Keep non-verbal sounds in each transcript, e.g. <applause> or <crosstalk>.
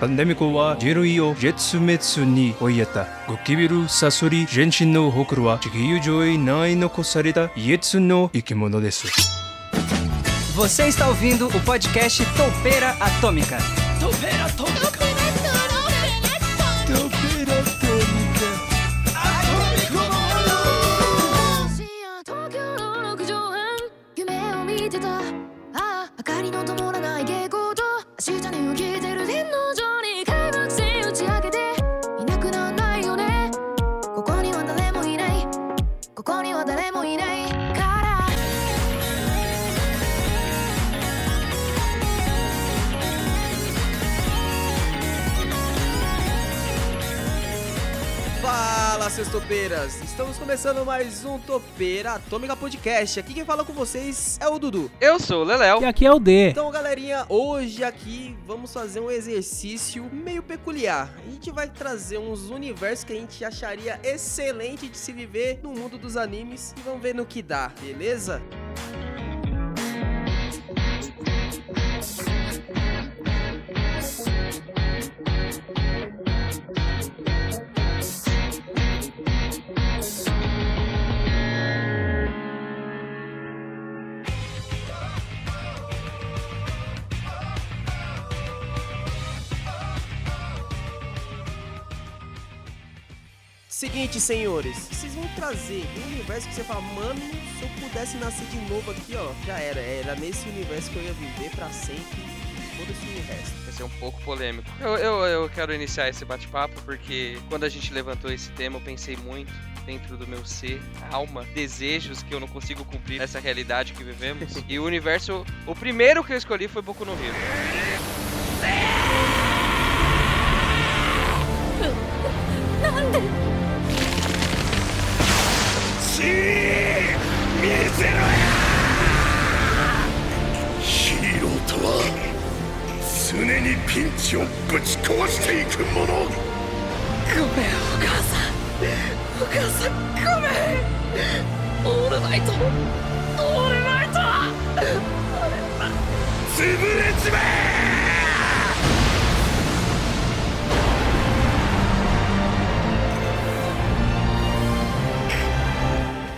パンデミコは人類を絶滅に追いやったゴキビルサソリジェン身のホクロは地球上へない残されたツ一の生き物です Você está ouvindo o podcast Topeira Atômica. Topeira seus topeiras! Estamos começando mais um Topeira Atômica Podcast. Aqui quem fala com vocês é o Dudu. Eu sou o Leléo. E aqui é o D. Então, galerinha, hoje aqui vamos fazer um exercício meio peculiar. A gente vai trazer uns universos que a gente acharia excelente de se viver no mundo dos animes e vamos ver no que dá, beleza? Seguinte, senhores, vocês vão trazer um universo que você fala, mano, se eu pudesse nascer de novo aqui, ó, já era. Era nesse universo que eu ia viver pra sempre, todo esse universo. Vai ser um pouco polêmico. Eu, eu, eu quero iniciar esse bate-papo porque quando a gente levantou esse tema, eu pensei muito dentro do meu ser, alma, desejos que eu não consigo cumprir nessa realidade que vivemos. <laughs> e o universo, o primeiro que eu escolhi foi Boku no Hero. なんでヒーローとは常にピンチをぶち壊していくものごめんお母さんお母さんごめんオールナイトオールナイト潰れちまえ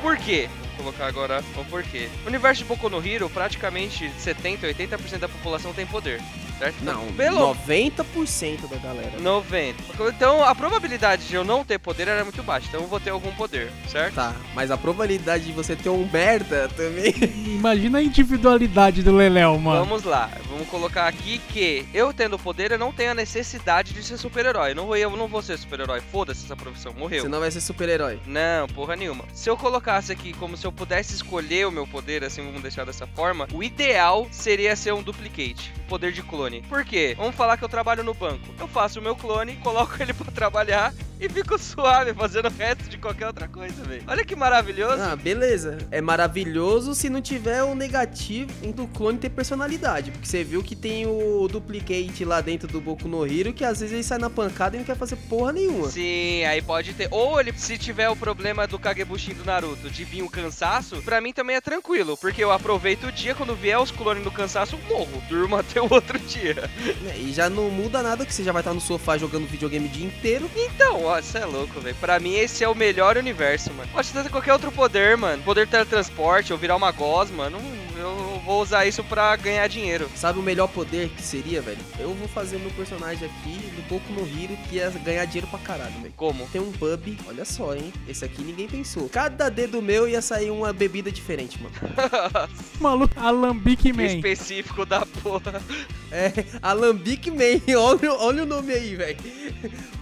Por quê? Colocar agora o porquê. O universo de Boku no Hero, praticamente 70, 80% da população tem poder, certo? Não, Pelo 90% da galera. 90. Então a probabilidade de eu não ter poder era muito baixa, então eu vou ter algum poder, certo? Tá, mas a probabilidade de você ter um merda também. <laughs> Imagina a individualidade do Leléo, mano. Vamos lá, vamos colocar aqui que eu tendo poder, eu não tenho a necessidade de ser super-herói. Não vou, eu não vou ser super-herói. Foda-se essa profissão, morreu. Você não vai ser super-herói. Não, porra nenhuma. Se eu colocasse aqui como se eu pudesse escolher o meu poder, assim, vamos deixar dessa forma, o ideal seria ser um duplicate, um poder de clone. Por quê? Vamos falar que eu trabalho no banco. Eu faço o meu clone, <laughs> coloco ele pra trabalhar e fico suave fazendo o resto de qualquer outra coisa, velho. Olha que maravilhoso. Ah, beleza. É maravilhoso se não tiver o negativo do clone ter personalidade. Porque você viu que tem o duplicate lá dentro do Boku no Hero que às vezes ele sai na pancada e não quer fazer porra nenhuma. Sim, aí pode ter. Ou ele, se tiver o problema do Kagebushin do Naruto de vir o cansaço, pra mim também é tranquilo. Porque eu aproveito o dia, quando vier os clones do cansaço, morro. Durmo <laughs> até o outro dia. É, E já não muda nada que você já vai estar no sofá jogando videogame o dia inteiro. Então, ó, você é louco, velho. Pra mim, esse é o melhor universo, mano. Pode ter qualquer outro poder, mano. Poder de teletransporte, ou virar uma gosma. Não, eu vou usar isso pra ganhar dinheiro. Sabe o melhor poder que seria, velho? Eu vou fazer meu personagem aqui do Boku no Hero que ia ganhar dinheiro pra caralho, velho. Como? Tem um pub, olha só, hein? Esse aqui ninguém pensou. Cada dedo meu ia sair uma bebida diferente, mano. <laughs> Maluco, Alambique Man. Específico da porra. É, Alambic Man, <laughs> olha, olha o nome aí, velho.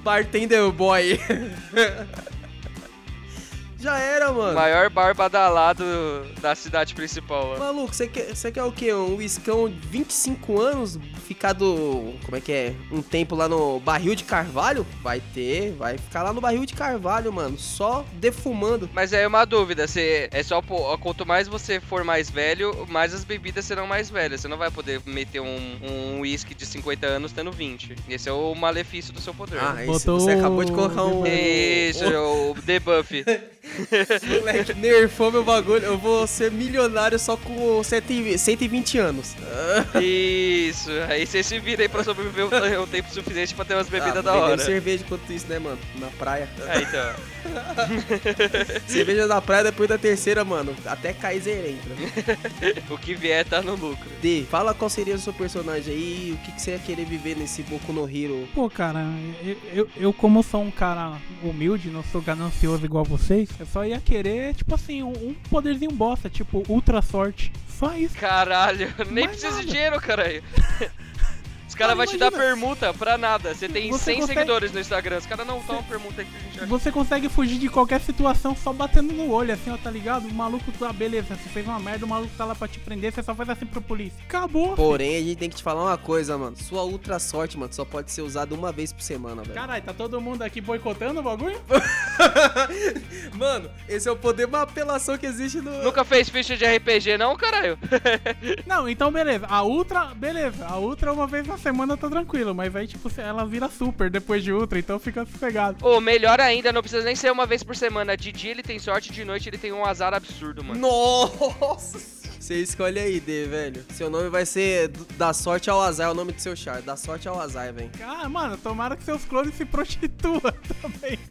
Bartender Boy. <laughs> Já era, mano. Maior bar badalado da cidade principal, mano. Maluco, você quer, você quer o quê? Um uiscão de 25 anos? Ficar do. Como é que é? Um tempo lá no barril de carvalho? Vai ter, vai ficar lá no barril de carvalho, mano. Só defumando. Mas aí é uma dúvida, você é só pô, quanto mais você for mais velho, mais as bebidas serão mais velhas. Você não vai poder meter um um uísque de 50 anos tendo 20. Esse é o malefício do seu poder. Ah, esse, Botou você acabou de colocar um. Isso, um- <laughs> o debuff. <laughs> <laughs> Moleque, nerfou meu bagulho. Eu vou ser milionário só com 120 anos. <laughs> Isso, aí você se vira aí pra sobreviver um tempo suficiente pra ter umas bebidas ah, da hora. cerveja enquanto isso, né, mano? Na praia. É, então. <laughs> cerveja na praia depois da terceira, mano. Até Kaiser entra. o que vier tá no lucro. D, fala qual seria o seu personagem aí o que, que você ia querer viver nesse Boku no Hero. Pô, cara, eu, eu, eu como sou um cara humilde, não sou ganancioso igual vocês, eu só ia querer, tipo assim, um, um poderzinho bosta, tipo ultra sorte. Só isso. Caralho, <laughs> nem Mais precisa de dinheiro, caralho. <laughs> Caras vão te dar permuta pra nada. Você tem Você 100 consegue- seguidores no Instagram. Os caras não toma permuta aí que a gente acha. Você consegue fugir de qualquer situação só batendo no olho, assim, ó, tá ligado? O maluco, tá, beleza, você fez uma merda, o maluco tá lá pra te prender, você só faz assim pro polícia. Acabou. Porém, a gente tem que te falar uma coisa, mano. Sua ultra sorte, mano, só pode ser usada uma vez por semana, velho. Caralho, tá todo mundo aqui boicotando o bagulho? <laughs> mano, esse é o poder mais apelação que existe no. Nunca fez ficha de RPG, não, caralho? <laughs> Não, então beleza. A Ultra, beleza. A Ultra uma vez na semana tá tranquilo, mas aí, tipo, ela vira super depois de Ultra, então fica sossegado. Ou melhor ainda, não precisa nem ser uma vez por semana. De dia ele tem sorte, de noite ele tem um azar absurdo, mano. Nossa! Você escolhe aí, D, velho. Seu nome vai ser Da Sorte ao Azar, é o nome do seu char. Da Sorte ao Azar, velho. Ah, mano, tomara que seus clones se prostituam <laughs> também. <laughs>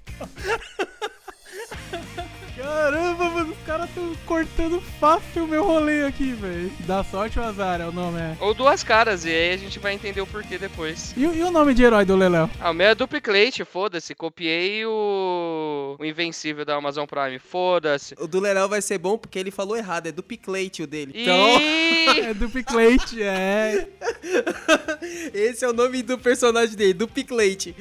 Caramba, mano, os caras tão cortando fácil o meu rolê aqui, velho. Dá sorte ou azar é o nome, é. Ou duas caras, e aí a gente vai entender o porquê depois. E, o- e o nome de herói do Leléo? Ah, o meu é duplicate, foda-se. Copiei o... o Invencível da Amazon Prime, foda-se. O do Lerão vai ser bom porque ele falou errado, é Duplicate o dele. Então, Ih! <laughs> É duplicate, é. <laughs> esse é o nome do personagem dele, Duplicate.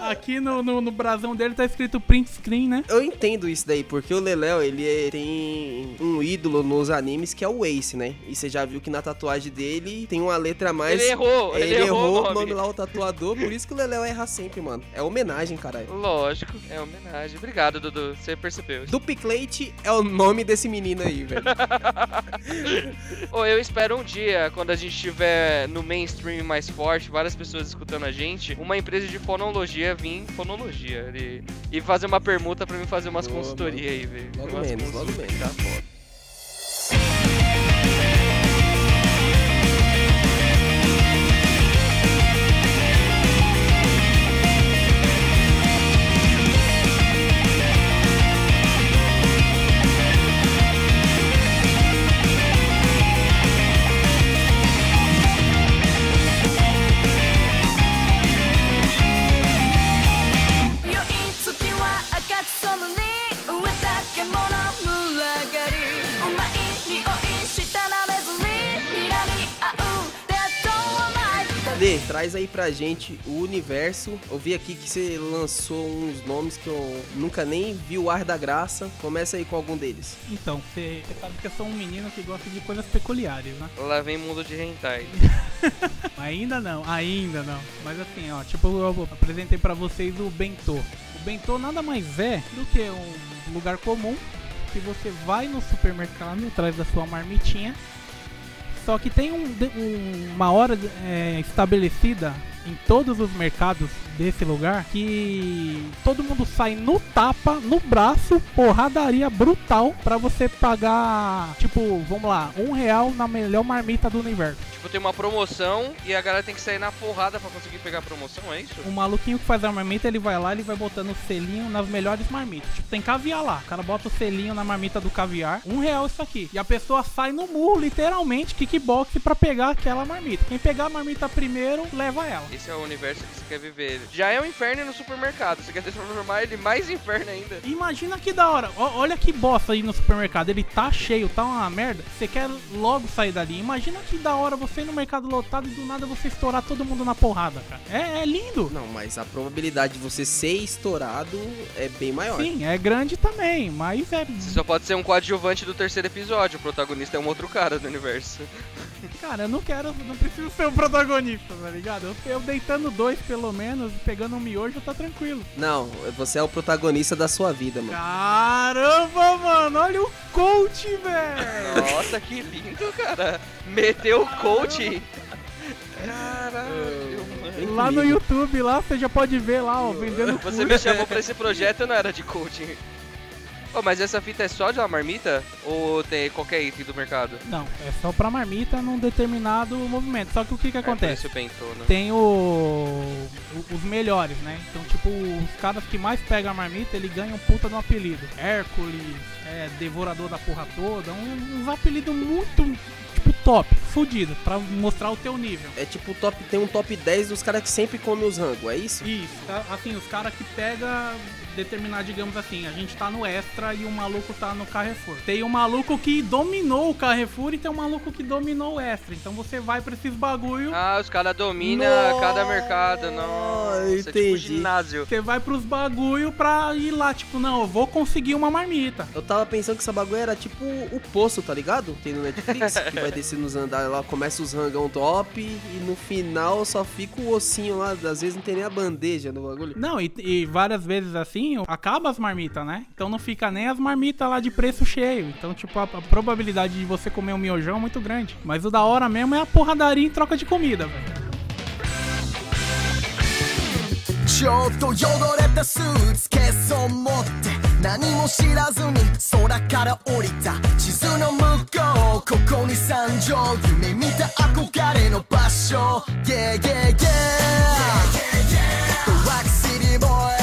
Aqui no, no, no brasão dele tá escrito print screen, né? Eu entendo isso daí, porque o Leléo, ele é- tem um ídolo nos animes que é o Ace, né? E você já viu que na tatuagem dele tem uma letra a mais. Ele errou, ele errou o o nome nome. lá, o tatuador, por isso que o Leléo erra sempre, mano. É homenagem, caralho. Lógico, é homenagem. Obrigado, Dudu. Você percebeu. Duplicate é o nome desse menino aí, velho. <laughs> Ô, eu espero um dia, quando a gente tiver no mainstream mais forte, várias pessoas escutando a gente, uma empresa de fonologia vir, fonologia, e, e fazer uma permuta pra mim fazer umas Boa, consultorias aí, velho. Logo menos, logo menos. Tá foda.「D, traz aí pra gente o universo. Eu vi aqui que você lançou uns nomes que eu nunca nem vi o ar da graça. Começa aí com algum deles. Então, você sabe que eu sou um menino que gosta de coisas peculiares, né? Lá vem mundo de hentai. <laughs> Ainda não, ainda não. Mas assim, ó, tipo, eu apresentei pra vocês o bentô. O bentô nada mais é do que um lugar comum que você vai no supermercado atrás da sua marmitinha. Só que tem um, um- uma hora é, estabelecida em todos os mercados desse lugar que todo mundo sai no tapa, no braço, porradaria brutal pra você pagar, tipo, vamos lá, um real na melhor marmita do universo. tipo, tem uma promoção e a galera tem que sair na porrada pra conseguir pegar a promoção, é isso? O maluquinho que faz a marmita, ele vai lá, ele vai botando o selinho nas melhores marmitas. Tipo, tem caviar lá. O cara bota o selinho na marmita do caviar. Um real isso aqui. E a pessoa sai no murro, literalmente, kickbox pra pegar aquela marmita. Quem pegar a marmita primeiro, leva ela. Esse é o universo que você quer viver. Já é um inferno no supermercado. Você quer transformar ele mais inferno ainda. Imagina que da hora. Ó, olha que bosta aí no supermercado. Ele tá cheio, tá uma merda. Você quer logo sair dali. Imagina que da hora você ir no mercado lotado e do nada você estourar todo mundo na porrada, cara. É, é lindo. Não, mas a probabilidade de você ser estourado é bem maior. Sim, é grande também, mas é. Você só pode ser um coadjuvante do terceiro episódio. O protagonista é um outro cara do universo. Cara, eu não quero, não preciso ser o protagonista, tá ligado? Eu, eu deitando dois pelo menos, pegando um miojo, tá tranquilo. Não, você é o protagonista da sua vida, mano. Caramba, mano, olha o coach, velho! Nossa, que lindo, cara. Meteu o coach. Caralho, mano. Lá no. YouTube, lá você já pode ver lá, ó, vendendo Você me chamou pra esse projeto, não era de coaching. Ô, mas essa fita é só de uma marmita? Ou tem qualquer item do mercado? Não, é só pra marmita num determinado movimento. Só que o que que acontece? É, por isso bentô, né? Tem o, o- os melhores, né? Então, tipo, os caras que mais pegam a marmita, ele ganha um puta de um apelido. Hércules, é, Devorador da porra toda. Um, uns apelidos muito, tipo, top, fudido, pra mostrar o teu nível. É tipo o top, tem um top 10 dos caras que sempre comem os rangos, é isso? Isso, assim, os caras que pega determinar, digamos assim, a gente tá no extra e o maluco tá no Carrefour. Tem um maluco que dominou o Carrefour e tem um maluco que dominou o extra. Então você vai pra esses bagulho, Ah, os caras dominam cada mercado, não. É tipo entendi. ginásio. você vai pros bagulho pra ir lá, tipo, não, eu vou conseguir uma marmita. Eu tava pensando que essa bagulho era tipo o poço, tá ligado? Tem no Netflix, <laughs> que vai descer nos andares lá, começa os rangão top e no final só fica o ossinho lá, às vezes não tem nem a bandeja no bagulho. Não, e, e várias vezes assim, acaba as marmitas, né? Então não fica nem as marmitas lá de preço cheio. Então, tipo, a, a probabilidade de você comer um miojão é muito grande. Mas o da hora mesmo é a porradaria em troca de comida, velho. ちょっと汚れたスーツケースを持って何も知らずに空から降りた地図の向こうここに山上夢見た憧れの場所 Yeah yeah yeah The Rock City Boy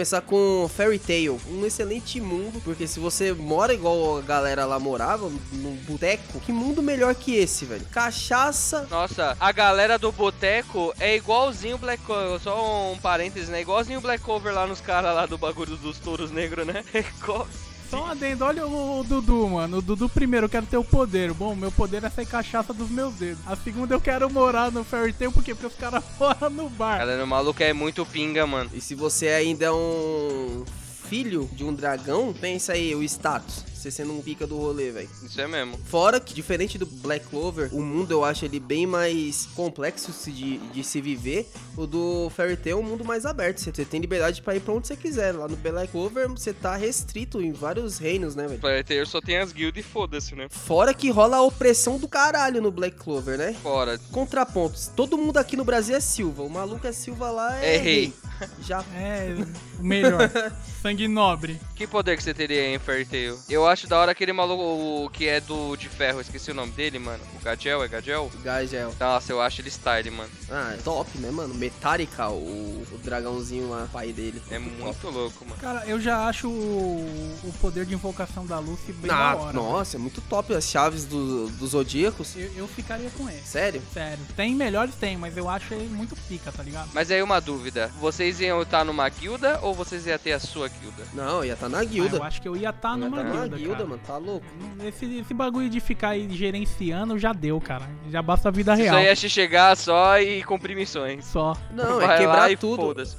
começar com Fairy Tail, um excelente mundo, porque se você mora igual a galera lá morava, num boteco, que mundo melhor que esse, velho? Cachaça, Nossa, a galera do boteco é igualzinho Black Cover, só um parênteses, né? Igualzinho Black Cover lá nos caras lá do bagulho dos touros negros, né? <laughs> É igual- Só um adendo, olha o, o Dudu, mano. O Dudu primeiro, eu quero ter o poder. Bom, meu poder é sair cachaça dos meus dedos. A segunda, eu quero morar no Fairy Tail, por quê? Porque os caras <laughs> moram no bar. Galera, o maluco é muito pinga, mano. E se você ainda é um filho de um dragão, pensa aí, o status. Você sendo um pica do rolê, velho. Isso é mesmo. Fora que, diferente do Black Clover, o mundo eu acho ele bem mais complexo de, de se viver. O do Fairy Tail é um mundo mais aberto. Você tem liberdade pra ir pra onde você quiser. Lá no Black Clover, você tá restrito em vários reinos, né, velho? Player Tail só tem as guildas e foda-se, né? Fora que rola a opressão do caralho no Black Clover, né? Fora. Contrapontos. Todo mundo aqui no Brasil é Silva. O maluco é Silva lá, é, É rei. Já É, o melhor. <laughs> Sangue nobre. Que poder que você teria em Fairy Tail? Eu acho da hora aquele maluco o que é do de ferro, esqueci o nome dele, mano. O Gadiel, é Gadiel? Gagel. Nossa, eu acho ele style, mano. Ah, é top, né, mano? Metallica, o, o dragãozinho lá, pai dele. É muito louco, mano. Cara, eu já acho o, o poder de invocação da Lucy bem Ah, da hora. nossa, é muito top as chaves do, dos zodíacos. Eu, eu ficaria com ele. Sério? Sério. Tem melhores, tem, mas eu acho ele muito pica, tá ligado? Mas aí uma dúvida. Vocês iam estar numa guilda ou vocês iam ter a sua guilda? Não, ia estar na Ah, guilda. eu acho que eu ia estar Ia numa tá guilda, na guilda, cara. mano, tá louco. Esse, esse bagulho de ficar aí gerenciando já deu, cara. Já basta a vida Isso real. aí é chegar só e cumprir missões. Só. Não, Vai é quebrar e tudo. foda-se.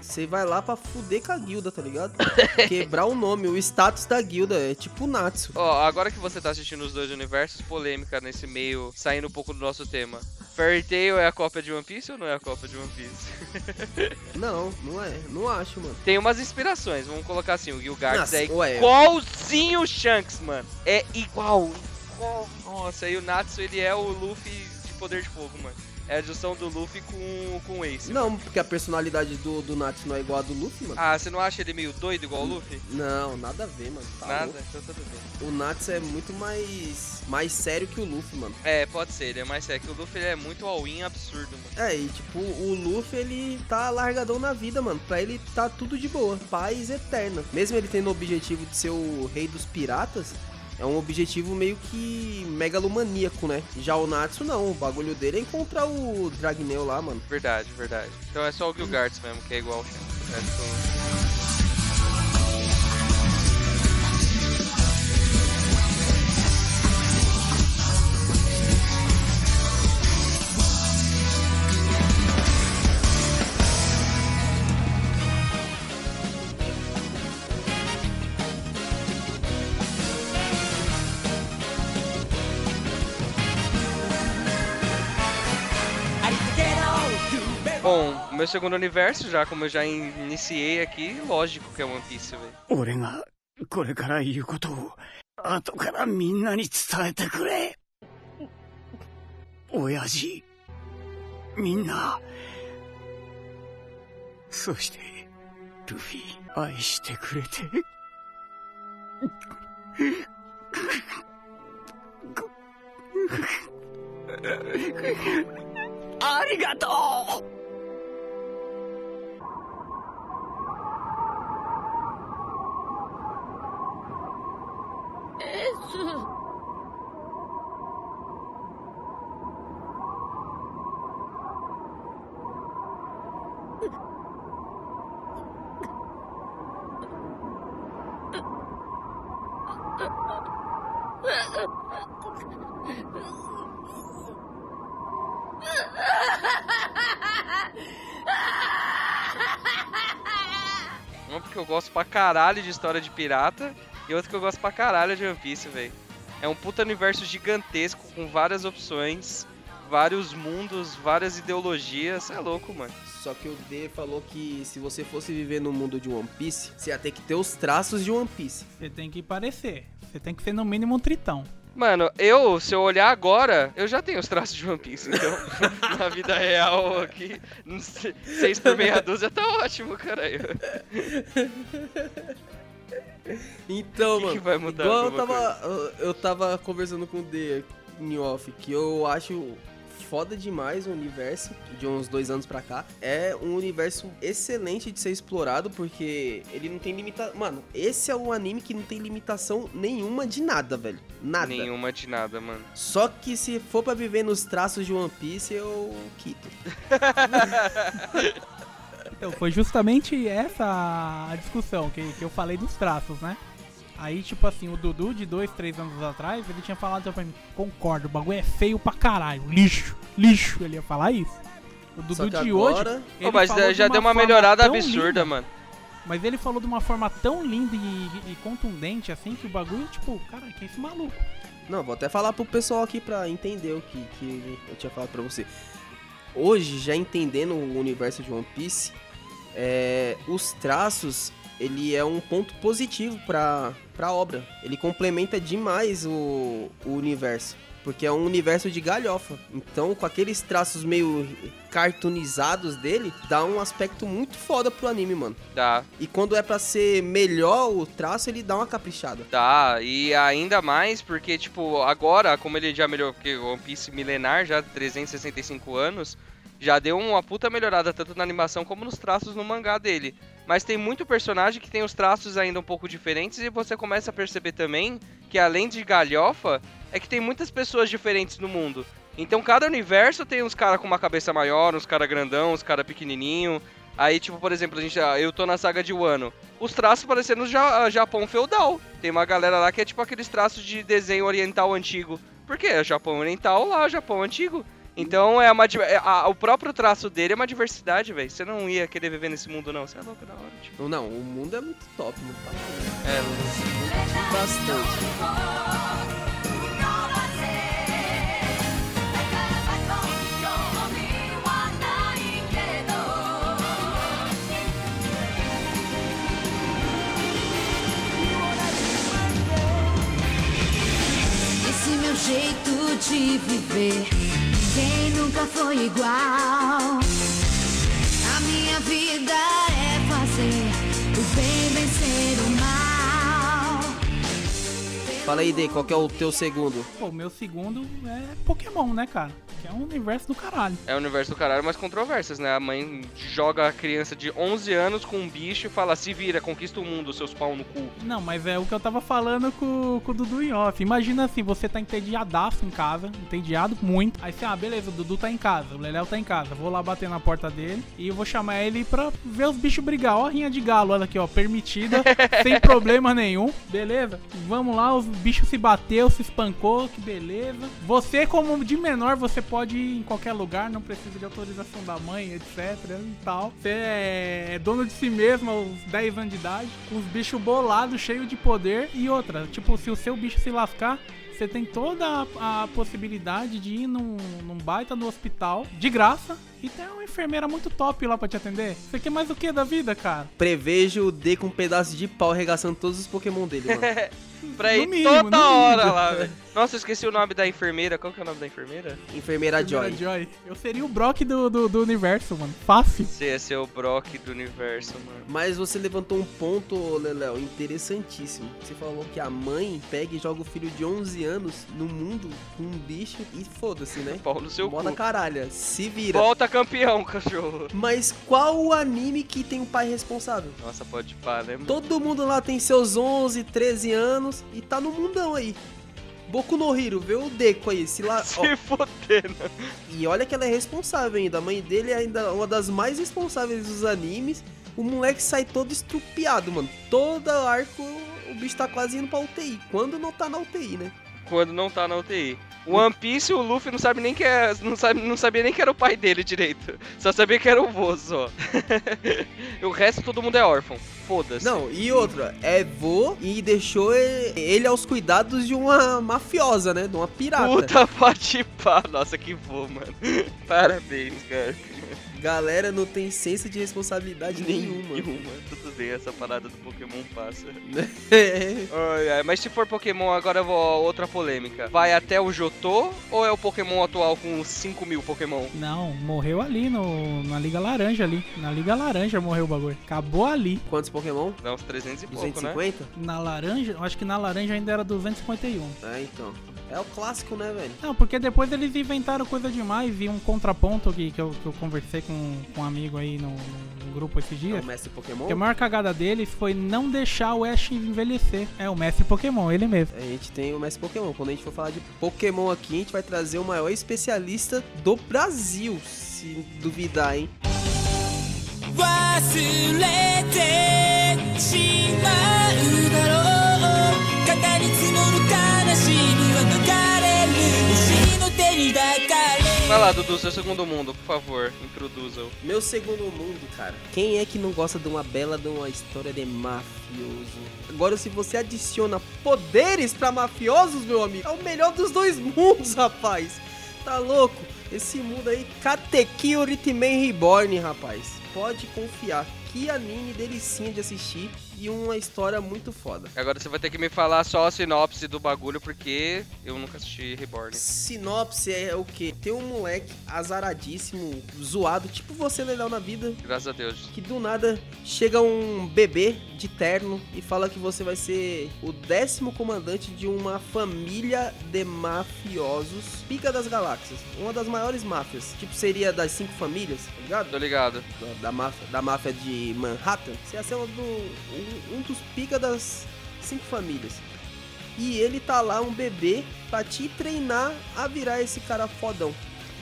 Você vai lá pra fuder com a guilda, tá ligado? <laughs> Quebrar o nome, o status da guilda. É tipo Natsu. Ó, agora que você tá assistindo os dois universos, polêmica nesse meio, saindo um pouco do nosso tema. Fairy Tail é a cópia de One Piece ou não é a cópia de One Piece? <laughs> Não, não é. Não acho, mano. Tem umas inspirações, vamos colocar assim, o Gilgamesh é ué. igualzinho o Shanks, mano. É igual, igual. Nossa, e o Natsu, ele é o Luffy de poder de fogo, mano. É a junção do Luffy com, com o Ace. Não, porque a personalidade do, do Natsu não é igual a do Luffy, mano. Ah, você não acha ele meio doido igual o Luffy? Não, nada a ver, mano. Tá Nada? louco. Então tudo bem. O Natsu é muito mais, mais sério que o Luffy, mano. É, pode ser, ele é mais sério que o Luffy, é muito all-in absurdo, mano. É, e tipo, o Luffy, ele tá largadão na vida, mano. Pra ele tá tudo de boa. Paz eterna. Mesmo ele tendo o objetivo de ser o rei dos piratas, é um objetivo meio que megalomaníaco, né? Já o Natsu não. O bagulho dele é encontrar o Dragneo lá, mano. Verdade, verdade. Então é só o Gilgarts mesmo, que é igual o Shanks. É só-「Bom, o meu segundo universo, já como eu já in- iniciei aqui, lógico que é One Piece, velho. 俺がこれから言うことを後からみんなに伝えてくれ親父みんなそしてルフィ愛してくれてありがとう「Uma porque eu gosto pra caralho de história de pirata e outra que eu gosto pra caralho de One Piece, velho. É um puta universo gigantesco com várias opções, vários mundos, várias ideologias. É louco, mano. Só que o D falou que se você fosse viver no mundo de One Piece, você ia ter que ter os traços de One Piece. Você tem que parecer. Você tem que ser no mínimo um tritão. Mano, eu, se eu olhar agora, eu já tenho os traços de One Piece, então <laughs> na vida real aqui, 6 por meia dúzia tá ótimo, caralho. <laughs> Então, Que que mano, vai mudar igual eu tava, eu- eu tava conversando com o D em off, que eu acho foda demais o universo de uns dois anos pra cá. É um universo excelente de ser explorado, porque ele não tem limitação. Mano, esse é um anime que não tem limitação nenhuma de nada, velho. Nada. Nenhuma de nada, mano. Só que se for pra viver nos traços de One Piece, eu quito. <laughs> Então, foi justamente essa a discussão que, que eu falei dos traços, né? Aí, tipo assim, o Dudu, de dois, três anos atrás, ele tinha falado pra mim, concordo, o bagulho é feio pra caralho, lixo, lixo, ele ia falar isso. O Dudu Só que de agora- hoje, ele mas falou de já deu uma melhorada absurda, linda, mano. Mas ele falou de uma forma tão linda e, e contundente, assim, que o bagulho, tipo, cara, que é esse maluco? Não, vou até falar pro pessoal aqui pra entender o que, que eu tinha falado pra você. Hoje, já entendendo o universo de One Piece, é, os traços, ele é um ponto positivo pra, pra obra. Ele complementa demais o, o universo. Porque é um universo de galhofa. Então, com aqueles traços meio cartoonizados dele, dá um aspecto muito foda pro anime, mano. Dá, E quando é pra ser melhor o traço, ele dá uma caprichada. dá. E ainda mais porque, tipo, agora, como ele já melhorou, porque o One Piece milenar, já 365 anos, já deu uma puta melhorada tanto na animação como nos traços no mangá dele. Mas tem muito personagem que tem os traços ainda um pouco diferentes e você começa a perceber também que além de galhofa, é que tem muitas pessoas diferentes no mundo. Então cada universo tem uns caras com uma cabeça maior, uns caras grandão, uns caras pequenininho. Aí, tipo, por exemplo, a gente, ah, eu tô na saga de Wano. Os traços parecendo ja, ah, Japão feudal. Tem uma galera lá que é tipo aqueles traços de desenho oriental antigo. Por quê? É Japão oriental lá, Japão antigo. Então é uma é, a- o próprio traço dele é uma diversidade, velho. Você não ia querer viver nesse mundo não. Você é louco da hora, tipo. Não, o mundo é muito top, mano. Tá. É, bastante. Esse meu jeito de viver, ninguém nunca foi igual. Fala aí, Dei, qual que é o teu segundo? Pô, o meu segundo é Pokémon, né, cara? Que é um universo do caralho. é o universo do caralho, mas controvérsias, né? A mãe joga a criança de 11 anos com um bicho e fala: se vira, conquista o mundo, seus pau no cu. Não, mas é o que eu tava falando com, com o Dudu em off. Imagina assim, você tá entediadaço em casa, entediado muito. Aí você, ah, beleza, o Dudu tá em casa, o Leléo tá em casa. Vou lá bater na porta dele e eu vou chamar ele pra ver os bichos brigar. Ó, a rinha de galo, olha aqui, ó, permitida, <laughs> sem problema nenhum, beleza? Vamos lá, os bichos se bateu, se espancou, que beleza. Você, como de menor, você pode ir em qualquer lugar, não precisa de autorização da mãe, etc e tal. Você é, é dono de si mesmo aos 10 anos de idade, com os bichos bolados, cheios de poder. E outra, tipo, se o seu bicho se lascar, você tem toda a, a possibilidade de ir num, num baita no hospital, de graça, e ter uma enfermeira muito top lá pra te atender. Você quer mais o que da vida, cara? Prevejo o D com um pedaço de pau arregaçando todos os Pokémon dele, mano. <laughs> pra ir No mínimo, toda hora mínimo. lá, velho. Nossa, eu esqueci o nome da enfermeira. Qual que é o nome da enfermeira? Enfermeira Joy. Joy. Eu seria o Brock do, do, do universo, mano. Fácil. Você ia ser o Brock do universo, mano. Mas você levantou um ponto, Leléo, interessantíssimo. Você falou que a mãe pega e joga o filho de 11 anos no mundo com um bicho e foda-se, né? Pau no seu Moda cu. caralha, se vira. Volta campeão, <laughs> cachorro. Mas qual o anime que tem um pai responsável? Nossa, pode pá, né? mano? Todo mundo lá tem seus 11, 13 anos e tá no mundão aí. Boku no Hiro, vê o Deco aí, se lá... Se fodendo. E olha que ela é responsável ainda. A mãe dele é ainda uma das mais responsáveis dos animes. O moleque sai todo estrupiado, mano. Todo arco o bicho tá quase indo pra UTI. Quando não tá na UTI, né? Quando não tá na UTI. O One Piece, o Luffy não sabe nem que é. Não, sabe, não sabia nem que era o pai dele direito. <laughs> Só sabia que era o vô só. <laughs> E o resto todo mundo é órfão. Foda-se. Não, e outra, é vô e deixou ele aos cuidados de uma mafiosa, né? De uma pirata. Puta <laughs> pode pá. Nossa, que vô, mano. Parabéns, cara. Galera não tem senso de responsabilidade nenhuma. Nenhuma. Tudo bem, essa parada do Pokémon passa. <laughs> É. Ai, ai, mas se for Pokémon, agora eu vou outra polêmica. Vai até o Jotô ou é o Pokémon atual com 5 mil Pokémon? Não, morreu ali no, na Liga Laranja ali. Na Liga Laranja morreu o bagulho. Acabou ali. Quantos Pokémon? Dá uns 300 e pouco, né? 250? Na laranja, acho que na laranja ainda era 251. É, então. É o clássico, né, velho? Não, porque depois eles inventaram coisa demais e um contraponto que, que, eu, que eu conversei com, com um amigo aí no, no grupo esses É dias. o mestre Pokémon? Que a maior cagada deles foi não deixar o Ash envelhecer. É o mestre Pokémon, ele mesmo. A gente tem o mestre Pokémon. Quando a gente for falar de Pokémon aqui, a gente vai trazer o maior especialista do Brasil, se duvidar, hein? 忘 Dudu, seu segundo mundo, por favor, introduza-o. Meu segundo mundo, cara. Quem é que não gosta de uma bela de uma história de mafioso? Agora, se você adiciona poderes pra mafiosos, meu amigo, é o melhor dos dois mundos, rapaz. Tá louco? Esse mundo aí, Katekyo Ritman Reborn, rapaz. Pode confiar. Que anime delicinha de assistir e uma história muito foda. Agora você vai ter que me falar só a sinopse do bagulho, porque eu nunca assisti Reborn. Sinopse é o quê? Tem um moleque azaradíssimo, zoado, tipo você, legal na vida, Graças a Deus. que do nada chega um bebê de terno e fala que você vai ser o décimo comandante de uma família de mafiosos pica das galáxias. Uma das maiores máfias. Tipo, seria das cinco famílias, tá ligado? Tô ligado. Da, da máfia, da máfia de Manhattan. Você ia ser um, do- um- dos pica das cinco famílias. E ele tá lá, um bebê, pra te treinar a virar esse cara fodão.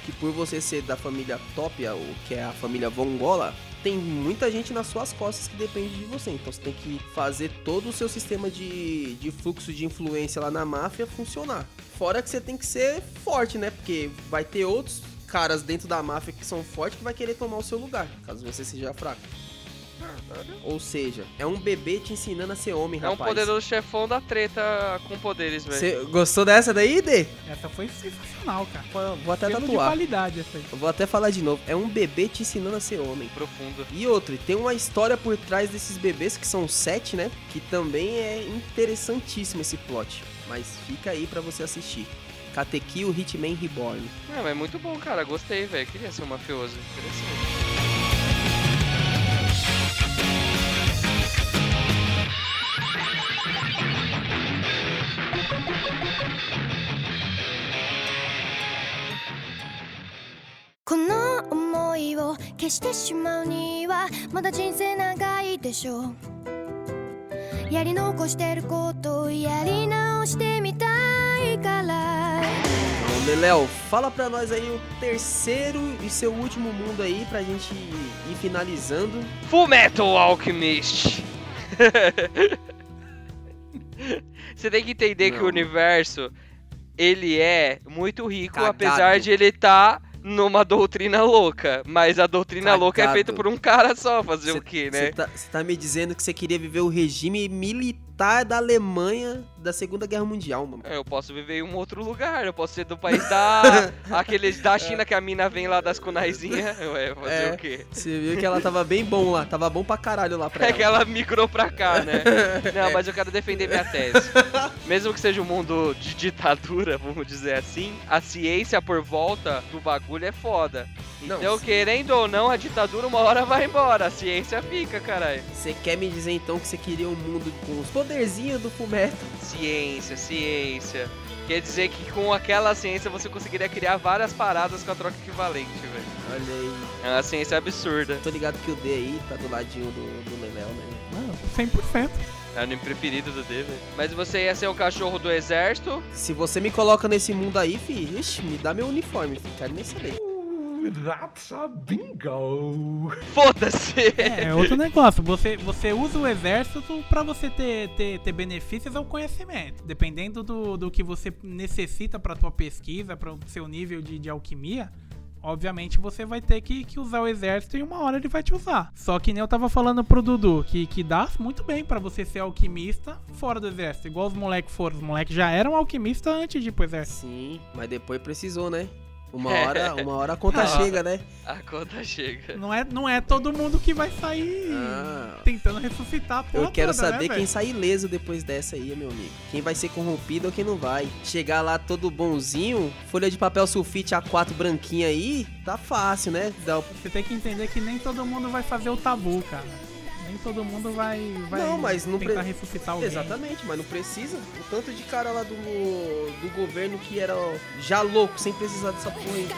Que por você ser da família Topia, ou que é a família Vongola, tem muita gente nas suas costas que depende de você. Então você tem que fazer todo o seu sistema de, de fluxo de influência lá na máfia funcionar. Fora que você tem que ser forte, né? Porque vai ter outros caras dentro da máfia que são fortes que vai querer tomar o seu lugar, caso você seja fraco. Ou seja, é um bebê te ensinando a ser homem, É um rapaz. poderoso chefão da treta com poderes, velho. Você gostou dessa daí, Dê? Essa foi sensacional, cara. Vou- Vou até de tatuar. qualidade essa aí. Eu vou até falar de novo. É um bebê te ensinando a ser homem. Profundo. E outro, e tem uma história por trás desses bebês, que são sete, né? Que também é interessantíssimo esse plot. Mas fica aí pra você assistir. Katekyo Hitman Reborn. Não, mas é muito bom, cara. Gostei, velho. Queria ser um mafioso. Interessante. この思いを消してしまうにはまだ人生長いでしょうやり残してることをやり直してみたいから Então, Leléo, fala pra nós aí o terceiro e seu último mundo aí pra gente ir finalizando. Full Metal Alchemist! <laughs> Você tem que entender que Não. o universo, ele é muito rico, Cagado. apesar de ele estar numa doutrina louca. Mas a doutrina louca é Cagado. feita por um cara só, fazer Cê- o quê, Você né? tá, cê tá me dizendo que você queria viver o regime militar militar da Alemanha da Segunda Guerra Mundial, mano. Eu posso viver em um outro lugar, eu posso ser do país da. <laughs> aqueles da China que a mina vem lá das kunaizinhas. <laughs> Ué, fazer É. o quê? Você viu que ela tava bem bom lá, tava bom pra caralho lá pra É ela. que ela migrou pra cá, né? <laughs> Não, mas eu quero defender minha tese. Mesmo que seja um mundo de ditadura, vamos dizer assim, a ciência por volta do bagulho é foda. Não, Então, sim. querendo ou não, a ditadura uma hora vai embora, a ciência fica, caralho. Você quer me dizer então que você queria um mundo com os poderzinhos do Fullmetal? Ciência, ciência. Quer dizer que com aquela ciência você conseguiria criar várias paradas com a troca equivalente, velho. Olha aí. É uma ciência absurda. Tô ligado que o D aí tá do ladinho do, do Leléo, né? Ah, 100%. É o anime preferido do D, velho. Mas você ia ser um cachorro do exército? Se você me coloca nesse mundo aí, fi, ixi, me dá meu uniforme, fi, quero nem saber. That's a bingo. Foda-se! É, outro negócio. Você, você usa o exército pra você ter, ter, ter benefícios ao conhecimento. Dependendo do, do que você necessita pra tua pesquisa, para o seu nível de, de alquimia, obviamente você vai ter que, que usar o exército e uma hora ele vai te usar. Só que nem eu tava falando pro Dudu, que, que dá muito bem pra você ser alquimista fora do exército. Igual os moleques foram. Os moleques já eram alquimistas antes de ir pro exército. Sim, mas depois precisou, né? Uma <laughs> hora, uma hora a conta chega, né? A conta chega. Não é, não é todo mundo que vai sair Ah. tentando ressuscitar a porra Eu quero toda, né, saber quem velho? sai ileso depois dessa aí, meu amigo. Quem vai ser corrompido ou quem não vai. Chegar lá todo bonzinho, folha de papel sulfite A4 branquinha aí, tá fácil, né? Dá Você tem que entender que nem todo mundo vai fazer o tabu, cara. Nem todo mundo vai, vai Não, mas não tentar pre- ressuscitar alguém. Exatamente, mas não precisa. O tanto de cara lá do, do governo que era já louco, sem precisar dessa porra aí.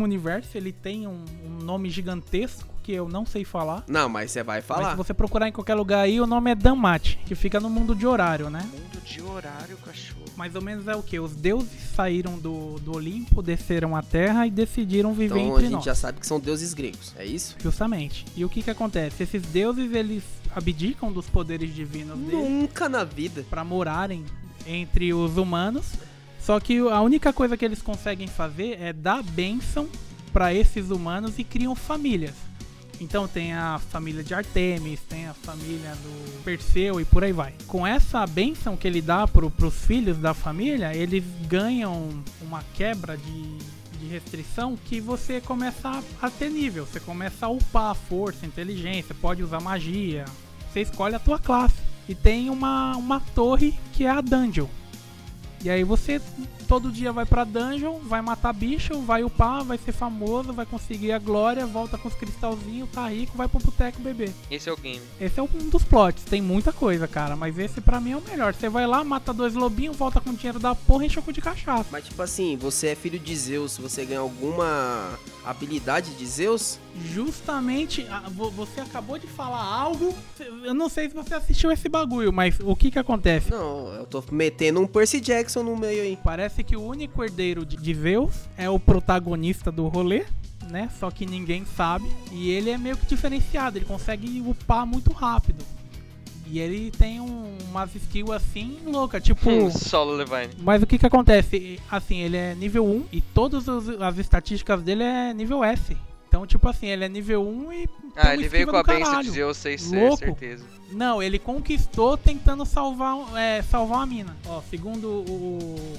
Último universo, ele tem um, um nome gigantesco que eu não sei falar. Não, mas você vai Mas falar. se você procurar em qualquer lugar aí, o nome é Damate, que fica no mundo de horário, né? Mundo de horário, cachorro. Mais ou menos é o que? Os deuses saíram do, do Olimpo, desceram à Terra e decidiram viver Então a entre gente nós. já sabe que são deuses gregos, é isso? Justamente. E o que que acontece? Esses deuses, eles abdicam dos poderes divinos deles. Nunca na vida. para morarem entre os humanos. Só que a única coisa que eles conseguem fazer é dar bênção para esses humanos e criam famílias. Então tem a família de Artemis, tem a família do Perseu e por aí vai. Com essa bênção que ele dá pro, pros filhos da família, eles ganham uma quebra de, de restrição que você começa a, a ter nível. Você começa a upar a força, a inteligência, pode usar magia. Você escolhe a tua classe. E tem uma, uma torre que é a dungeon. E aí você todo dia vai pra dungeon, vai matar bicho, vai upar, vai ser famoso, vai conseguir a glória, volta com os cristalzinhos, tá rico, vai pro boteco beber. Esse é o game. Esse é um dos plots, tem muita coisa, cara, mas esse pra mim é o melhor. Você vai lá, mata dois lobinhos, volta com o dinheiro da porra e enche o cu de cachaça. Mas tipo assim, você é filho de Zeus, você ganha alguma habilidade de Zeus? Justamente, você acabou de falar algo, eu não sei se você assistiu esse bagulho, mas o que que acontece? Não, eu tô metendo um Percy Jackson no meio aí. Parece que o único herdeiro de- de Zeus é o protagonista do rolê, né? Só que ninguém sabe. E ele é meio que diferenciado, ele consegue upar muito rápido. E ele tem um, umas skills assim louca, tipo. Hum, Solo Levine. Mas o que que acontece? Assim, ele é nível 1 e todas as estatísticas dele é nível S. Então, tipo assim, ele é nível 1 e. Ah, ele veio com a benção de. Zeus 6 Louco. certeza. Não, ele conquistou tentando salvar, é, salvar uma mina. Ó, segundo o,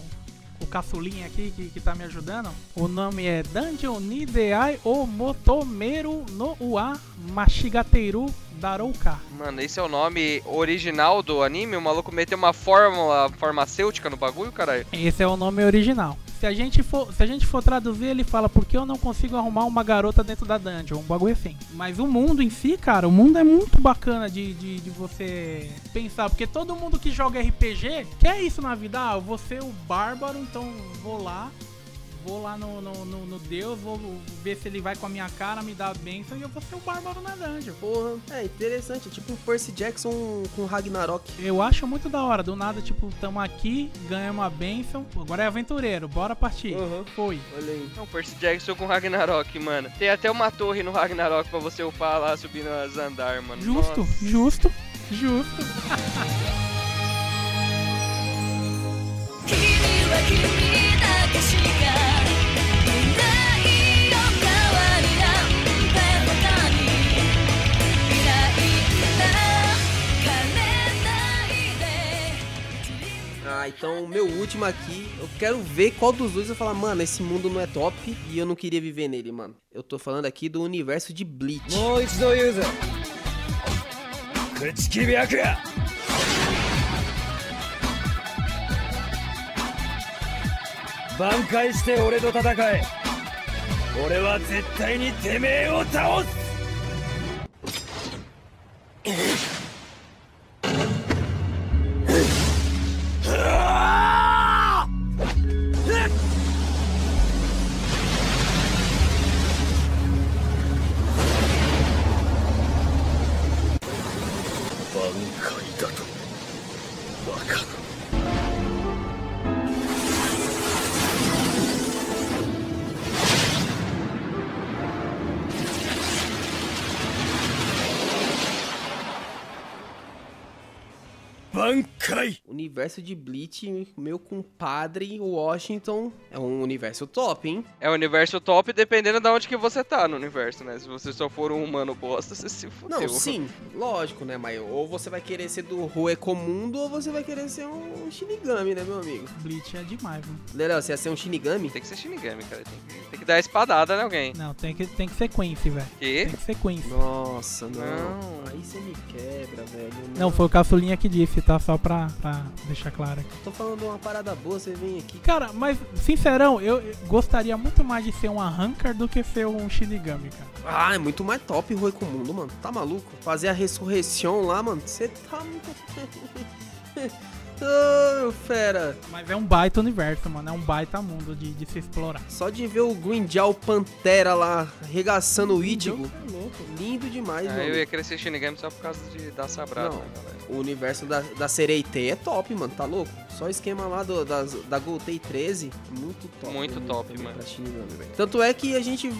o caçulinha aqui que, que tá me ajudando, o nome é Dungeon Nideai o Motomeru no Ua Mashigateru Darouka. Mano, esse é o nome original do anime? O maluco meteu uma fórmula farmacêutica no bagulho, caralho? Esse é o nome original. Se a gente for, se a gente for traduzir, ele fala porque eu não consigo arrumar uma garota dentro da dungeon, um bagulho assim. Mas o mundo em si, cara, o mundo é muito bacana de, de, de você pensar, porque todo mundo que joga RPG quer isso na vida. Ah, eu vou ser o bárbaro, então vou lá, vou lá no, no, no- no Deus, vou ver se ele vai com a minha cara, me dá a bênção e eu vou ser o bárbaro na dungeon. Porra, é interessante. É tipo um Percy Jackson com Ragnarok. Eu acho muito da hora, do nada, tipo, tamo aqui, ganhamos a bênção, agora é aventureiro, bora partir. Uhum. Foi. Olha aí. Não, Percy Jackson com Ragnarok, mano. Tem até uma torre no Ragnarok pra você upar lá subindo as andar, mano. Justo, Nossa. justo, justo. <laughs> então o meu último aqui, eu quero ver qual dos dois eu falar, mano, esse mundo não é top e eu não queria viver nele, mano. Eu tô falando aqui do universo de Bleach. 辛い。Universo de Bleach, meu compadre Washington, é um universo top, hein? É o universo top dependendo de onde que você tá no universo, né? Se você só for um humano bosta, <laughs> você se fudeu. Não, sim, lógico, né, mas ou você vai querer ser do Ruecomundo ou você vai querer ser um Shinigami, né, meu amigo? Bleach é demais, mano. Legal, você ia ser um Shinigami? Tem que ser Shinigami, cara. Tem que, tem que dar espadada em alguém. Não, tem que, tem que ser Quincy, velho. Que? Tem que ser Quincy. Nossa, não. Não. Aí você me quebra, velho. Não, foi o Caçulinha que disse, tá? Só pra, pra deixar claro aqui. Tô falando uma parada boa, você vem aqui. Cara, mas, sincerão, eu gostaria muito mais de ser um Arrancar do que ser um Shinigami, cara. Ah, é muito mais top o Ruecomundo, mano. Tá maluco? Fazer a ressurreição lá, mano. Você tá muito. <laughs> Ô, fera. Mas é um baita universo, mano. É um baita mundo de, de se explorar. Só de ver o Grinjal Pantera lá arregaçando o Ichigo. Deus é louco. Lindo demais, Ah, mano. eu ia querer ser Shinigami só por causa de dar sabrada, Não. né, galera? O universo da, da Sereitei é top, mano. Tá louco? Só o esquema lá do, das, da Goltei 13. Muito top. Muito né, top, mano. velho. Tanto é que a gente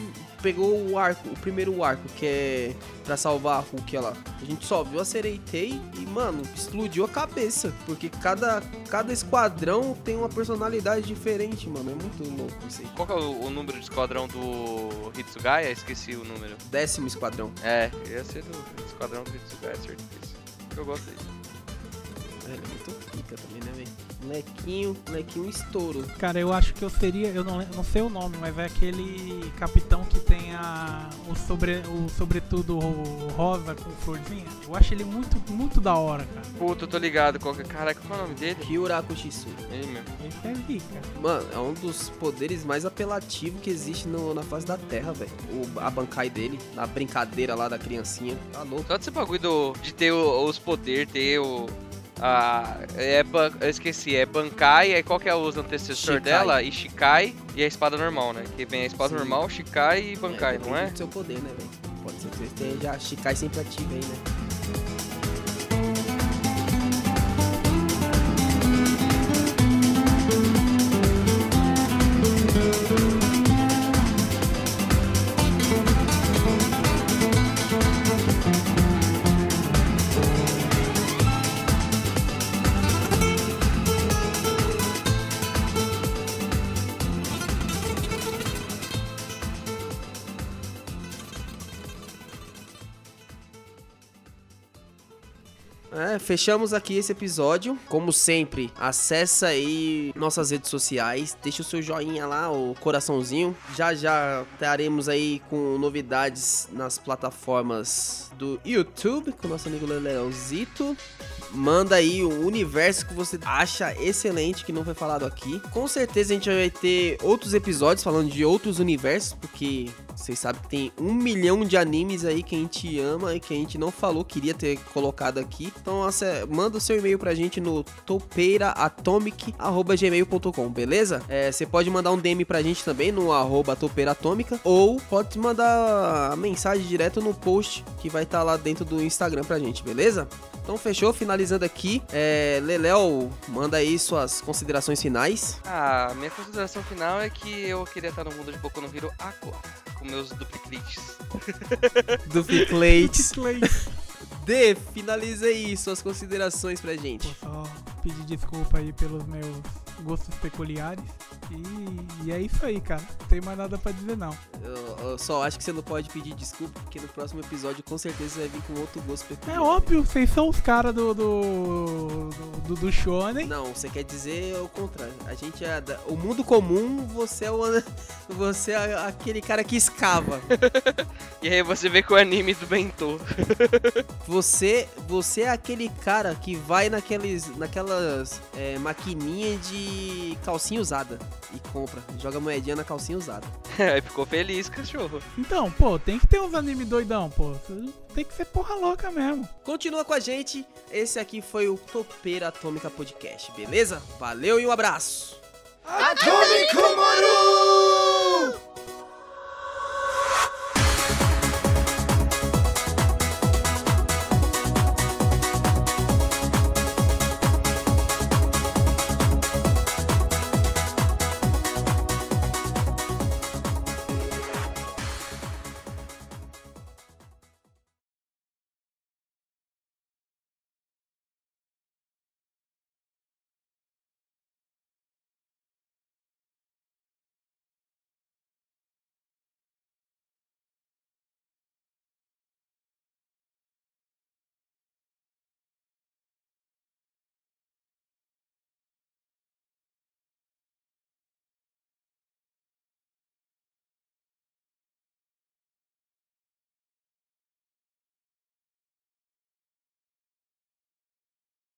pegou o arco, o primeiro arco, que é pra salvar a Hulk lá. A gente só viu a Sereitei e, mano, explodiu a cabeça. Porque cada, cada esquadrão tem uma personalidade diferente, mano. É muito louco isso aí. Qual é o, o número de esquadrão do Hitsugaya? Esqueci o número. Décimo esquadrão. É, ia ser do esquadrão do Hitsugaya, certeza. Eu gosto dele. É, ele é muito pica também, né, velho? Molequinho, molequinho estouro. Cara, eu acho que eu seria, eu não, não sei o nome, mas é aquele capitão que tem a o sobre o sobretudo rosa com florzinha. Eu acho ele muito muito da hora, cara. Puta, eu tô ligado. Qual que... Caraca, qual é o nome dele? Kyuraku Shisu. Ele mesmo. Esse é zica. Mano, é um dos poderes mais apelativos que existe no- na face da Terra, velho. O- A Bankai dele, a brincadeira lá da criancinha. Tá louco. Só desse bagulho do, de ter o- os poderes, ter o. A, é, eu esqueci, é Bankai, aí qual que é o antecessor Shikai. dela? Ishikai e a espada normal, né? Que vem a espada Sim. normal, Shikai e Bankai, não é? depende do seu poder, né, velho? Pode ser que você esteja Shikai sempre ativo aí, né? Fechamos aqui esse episódio. Como sempre, acessa aí nossas redes sociais, deixa o seu joinha lá, o coraçãozinho. Já já estaremos aí com novidades nas plataformas do YouTube com nosso amigo Leleãozito. Manda aí o universo que você acha excelente que não foi falado aqui. Com certeza a gente vai ter outros episódios falando de outros universos, porque Vocês sabem que tem um milhão de animes aí que a gente ama e que a gente não falou, queria ter colocado aqui. Então, manda o seu e-mail pra gente no topeiraatomic.gmail.com, beleza? É, você pode mandar um DM pra gente também no arroba topeiraatômica ou pode mandar a mensagem direto no post que vai estar lá dentro do Instagram pra gente, beleza? Então fechou, finalizando aqui. É, Leléo, manda aí suas considerações finais. Ah, minha consideração final é que eu queria estar no mundo de Boku no Hero agora, com meus duplicates. <laughs> Play. D, finaliza aí suas considerações pra Pô, gente. só pedir desculpa aí pelos meus gostos peculiares. E, e é isso aí, cara. Não tem mais nada pra dizer, não. Eu, eu só acho que você não pode pedir desculpa, porque no próximo episódio com certeza você vai vir com outro gosto peculiar. É óbvio, vocês são os caras do do, do, do Shonen. Não, você quer dizer o contrário. A gente é da- o mundo comum, você é o <laughs> você é aquele cara que escava. <laughs> E aí você vê que o anime do Bentô. <laughs> Você, você é aquele cara que vai naqueles, naquelas é, maquininhas de calcinha usada e compra, joga moedinha na calcinha usada. <laughs> aí ficou feliz, cachorro. Então, pô, tem que ter uns anime doidão, pô. Tem que ser porra louca mesmo. Continua com a gente. Esse aqui foi o Topeira Atômica Podcast, beleza? Valeu e um abraço. Atomic Maru!